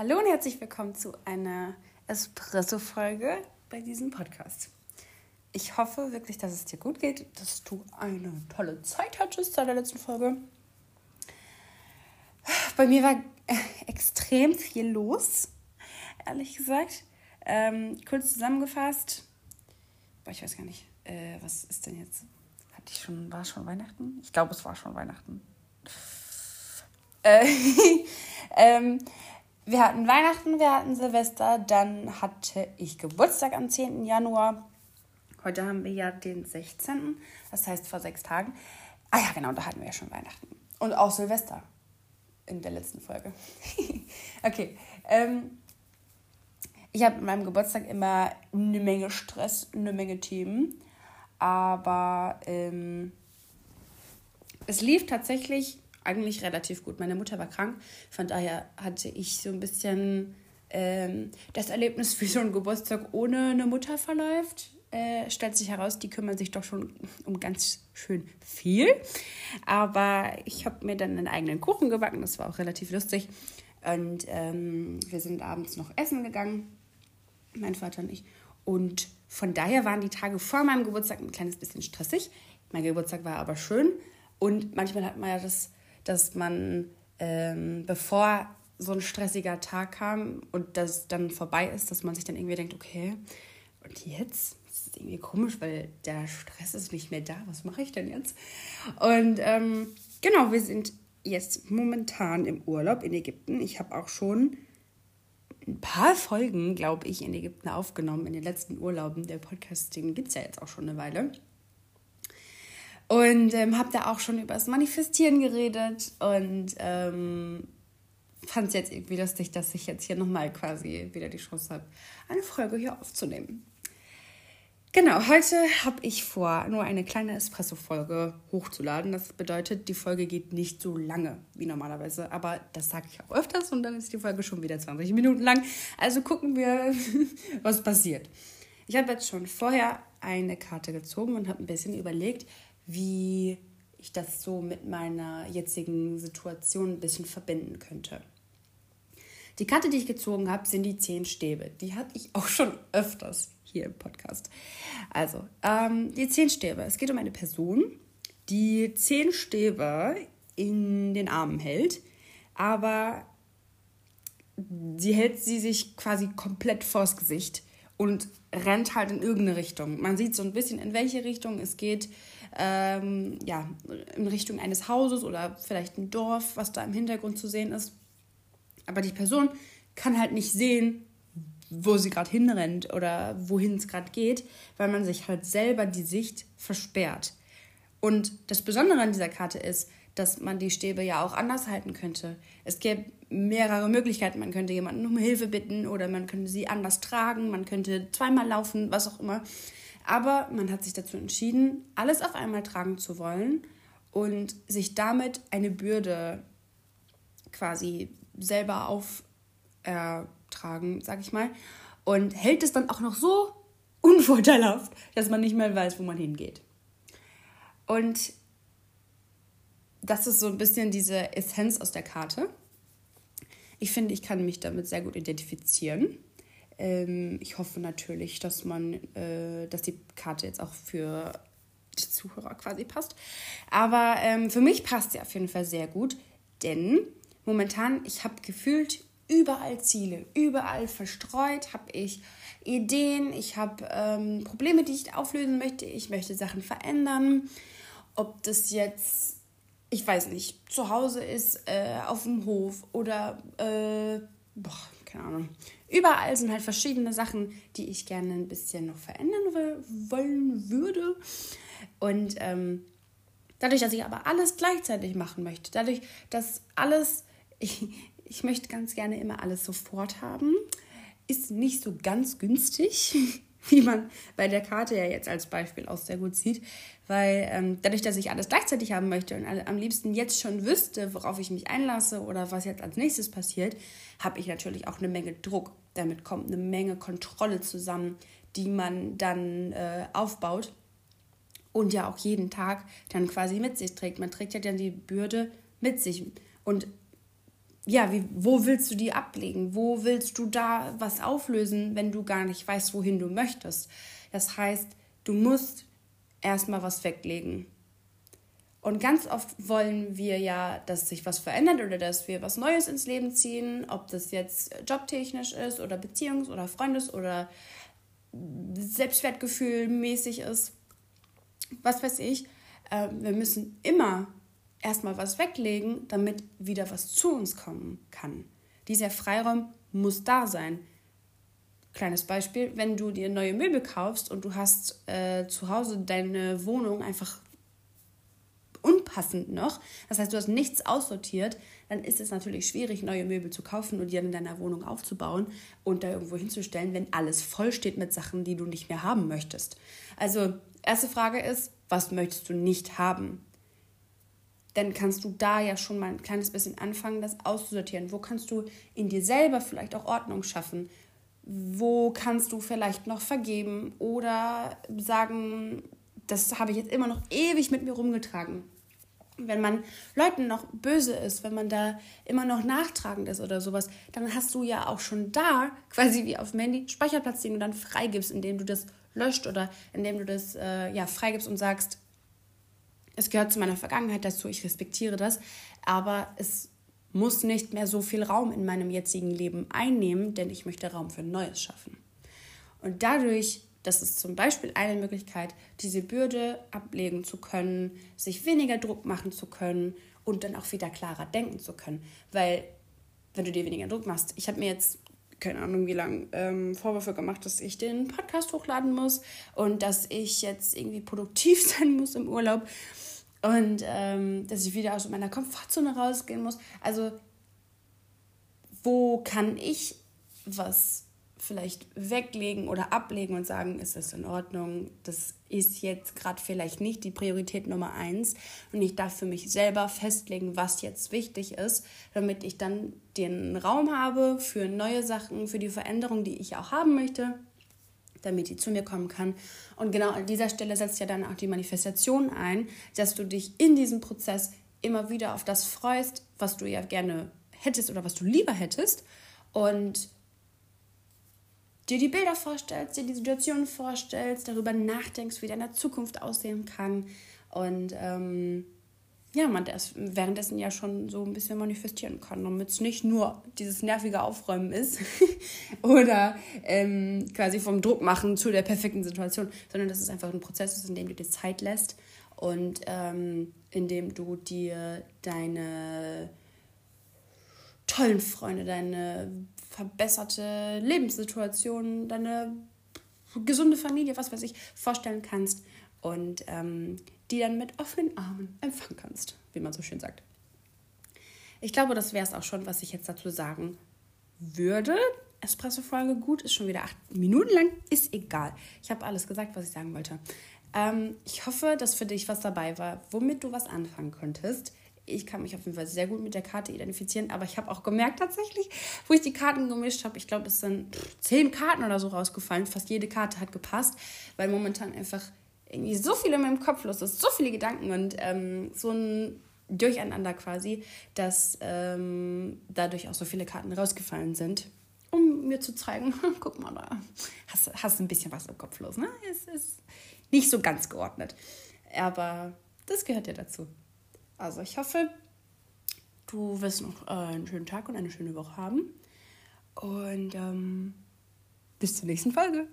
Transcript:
Hallo und herzlich willkommen zu einer Espresso-Folge bei diesem Podcast. Ich hoffe wirklich, dass es dir gut geht, dass du eine tolle Zeit hattest seit der letzten Folge. Bei mir war äh, extrem viel los, ehrlich gesagt. Ähm, kurz zusammengefasst, boah, ich weiß gar nicht, äh, was ist denn jetzt? Hatte ich schon, war schon Weihnachten? Ich glaube, es war schon Weihnachten. Äh, ähm, wir hatten Weihnachten, wir hatten Silvester, dann hatte ich Geburtstag am 10. Januar. Heute haben wir ja den 16., das heißt vor sechs Tagen. Ah ja, genau, da hatten wir ja schon Weihnachten. Und auch Silvester in der letzten Folge. okay. Ähm, ich habe mit meinem Geburtstag immer eine Menge Stress, eine Menge Themen. Aber ähm, es lief tatsächlich eigentlich relativ gut. Meine Mutter war krank, von daher hatte ich so ein bisschen ähm, das Erlebnis, wie so ein Geburtstag ohne eine Mutter verläuft. Äh, stellt sich heraus, die kümmern sich doch schon um ganz schön viel. Aber ich habe mir dann einen eigenen Kuchen gebacken, das war auch relativ lustig. Und ähm, wir sind abends noch essen gegangen, mein Vater und ich. Und von daher waren die Tage vor meinem Geburtstag ein kleines bisschen stressig. Mein Geburtstag war aber schön. Und manchmal hat man ja das dass man, ähm, bevor so ein stressiger Tag kam und das dann vorbei ist, dass man sich dann irgendwie denkt, okay, und jetzt? Das ist irgendwie komisch, weil der Stress ist nicht mehr da. Was mache ich denn jetzt? Und ähm, genau, wir sind jetzt momentan im Urlaub in Ägypten. Ich habe auch schon ein paar Folgen, glaube ich, in Ägypten aufgenommen, in den letzten Urlauben. Der Podcast, den gibt es ja jetzt auch schon eine Weile. Und ähm, habe da auch schon über das Manifestieren geredet und ähm, fand es jetzt irgendwie lustig, dass ich jetzt hier nochmal quasi wieder die Chance habe, eine Folge hier aufzunehmen. Genau, heute habe ich vor, nur eine kleine Espresso-Folge hochzuladen. Das bedeutet, die Folge geht nicht so lange wie normalerweise, aber das sage ich auch öfters und dann ist die Folge schon wieder 20 Minuten lang. Also gucken wir, was passiert. Ich habe jetzt schon vorher eine Karte gezogen und habe ein bisschen überlegt, wie ich das so mit meiner jetzigen Situation ein bisschen verbinden könnte. Die Karte, die ich gezogen habe, sind die zehn Stäbe. Die hatte ich auch schon öfters hier im Podcast. Also, ähm, die zehn Stäbe. Es geht um eine Person, die zehn Stäbe in den Armen hält, aber sie hält sie sich quasi komplett vors Gesicht und rennt halt in irgendeine Richtung. Man sieht so ein bisschen, in welche Richtung es geht ähm, ja, in Richtung eines Hauses oder vielleicht ein Dorf, was da im Hintergrund zu sehen ist. Aber die Person kann halt nicht sehen, wo sie gerade hinrennt oder wohin es gerade geht, weil man sich halt selber die Sicht versperrt. Und das Besondere an dieser Karte ist, dass man die Stäbe ja auch anders halten könnte. Es gäbe mehrere Möglichkeiten. Man könnte jemanden um Hilfe bitten oder man könnte sie anders tragen, man könnte zweimal laufen, was auch immer. Aber man hat sich dazu entschieden, alles auf einmal tragen zu wollen und sich damit eine Bürde quasi selber auftragen, sag ich mal. Und hält es dann auch noch so unvorteilhaft, dass man nicht mehr weiß, wo man hingeht. Und das ist so ein bisschen diese Essenz aus der Karte. Ich finde, ich kann mich damit sehr gut identifizieren. Ähm, ich hoffe natürlich, dass man, äh, dass die Karte jetzt auch für die Zuhörer quasi passt. Aber ähm, für mich passt sie auf jeden Fall sehr gut, denn momentan, ich habe gefühlt überall Ziele, überall verstreut habe ich Ideen, ich habe ähm, Probleme, die ich auflösen möchte, ich möchte Sachen verändern. Ob das jetzt, ich weiß nicht, zu Hause ist, äh, auf dem Hof oder, äh, boah, keine Ahnung, Überall sind halt verschiedene Sachen, die ich gerne ein bisschen noch verändern wollen würde. Und ähm, dadurch, dass ich aber alles gleichzeitig machen möchte, dadurch, dass alles, ich, ich möchte ganz gerne immer alles sofort haben, ist nicht so ganz günstig, wie man bei der Karte ja jetzt als Beispiel auch sehr gut sieht, weil ähm, dadurch, dass ich alles gleichzeitig haben möchte und am liebsten jetzt schon wüsste, worauf ich mich einlasse oder was jetzt als nächstes passiert, habe ich natürlich auch eine Menge Druck. Damit kommt eine Menge Kontrolle zusammen, die man dann äh, aufbaut und ja auch jeden Tag dann quasi mit sich trägt. Man trägt ja dann die Bürde mit sich. Und ja, wie, wo willst du die ablegen? Wo willst du da was auflösen, wenn du gar nicht weißt, wohin du möchtest? Das heißt, du musst erstmal was weglegen. Und ganz oft wollen wir ja, dass sich was verändert oder dass wir was Neues ins Leben ziehen, ob das jetzt jobtechnisch ist oder Beziehungs- oder Freundes- oder Selbstwertgefühl mäßig ist. Was weiß ich. Ähm, wir müssen immer erstmal was weglegen, damit wieder was zu uns kommen kann. Dieser Freiraum muss da sein. Kleines Beispiel, wenn du dir neue Möbel kaufst und du hast äh, zu Hause deine Wohnung einfach unpassend noch, das heißt, du hast nichts aussortiert, dann ist es natürlich schwierig, neue Möbel zu kaufen und die in deiner Wohnung aufzubauen und da irgendwo hinzustellen, wenn alles voll steht mit Sachen, die du nicht mehr haben möchtest. Also, erste Frage ist, was möchtest du nicht haben? Dann kannst du da ja schon mal ein kleines bisschen anfangen, das auszusortieren. Wo kannst du in dir selber vielleicht auch Ordnung schaffen? Wo kannst du vielleicht noch vergeben oder sagen, das habe ich jetzt immer noch ewig mit mir rumgetragen. Wenn man Leuten noch böse ist, wenn man da immer noch nachtragend ist oder sowas, dann hast du ja auch schon da quasi wie auf dem Handy Speicherplatz, den du dann freigibst, indem du das löscht oder indem du das äh, ja freigibst und sagst, es gehört zu meiner Vergangenheit dazu, ich respektiere das, aber es muss nicht mehr so viel Raum in meinem jetzigen Leben einnehmen, denn ich möchte Raum für Neues schaffen. Und dadurch, das ist zum Beispiel eine Möglichkeit, diese Bürde ablegen zu können, sich weniger Druck machen zu können und dann auch wieder klarer denken zu können. Weil, wenn du dir weniger Druck machst, ich habe mir jetzt keine Ahnung wie lange, ähm, Vorwürfe gemacht, dass ich den Podcast hochladen muss und dass ich jetzt irgendwie produktiv sein muss im Urlaub und ähm, dass ich wieder aus meiner Komfortzone rausgehen muss. Also, wo kann ich was vielleicht weglegen oder ablegen und sagen, ist das in Ordnung? Das ist jetzt gerade vielleicht nicht die Priorität Nummer eins und ich darf für mich selber festlegen, was jetzt wichtig ist, damit ich dann den Raum habe für neue Sachen, für die Veränderung, die ich auch haben möchte damit die zu mir kommen kann. Und genau an dieser Stelle setzt ja dann auch die Manifestation ein, dass du dich in diesem Prozess immer wieder auf das freust, was du ja gerne hättest oder was du lieber hättest und dir die Bilder vorstellst, dir die Situation vorstellst, darüber nachdenkst, wie deine Zukunft aussehen kann. Und ähm, ja, man das währenddessen ja schon so ein bisschen manifestieren kann, damit es nicht nur dieses nervige Aufräumen ist oder ähm, quasi vom Druck machen zu der perfekten Situation, sondern dass es einfach ein Prozess ist, in dem du dir Zeit lässt und ähm, in dem du dir deine tollen Freunde, deine verbesserte Lebenssituation, deine gesunde Familie, was weiß ich, vorstellen kannst und ähm, die dann mit offenen Armen empfangen kannst, wie man so schön sagt. Ich glaube, das wäre es auch schon, was ich jetzt dazu sagen würde. Espresso-Folge gut, ist schon wieder acht Minuten lang, ist egal. Ich habe alles gesagt, was ich sagen wollte. Ähm, ich hoffe, dass für dich was dabei war, womit du was anfangen könntest. Ich kann mich auf jeden Fall sehr gut mit der Karte identifizieren, aber ich habe auch gemerkt tatsächlich, wo ich die Karten gemischt habe, ich glaube, es sind zehn Karten oder so rausgefallen. Fast jede Karte hat gepasst, weil momentan einfach irgendwie so viel in meinem Kopf los ist, so viele Gedanken und ähm, so ein Durcheinander quasi, dass ähm, dadurch auch so viele Karten rausgefallen sind, um mir zu zeigen, guck mal da, hast, hast ein bisschen was im Kopf los, ne? Es ist nicht so ganz geordnet, aber das gehört ja dazu. Also ich hoffe, du wirst noch äh, einen schönen Tag und eine schöne Woche haben und ähm, bis zur nächsten Folge.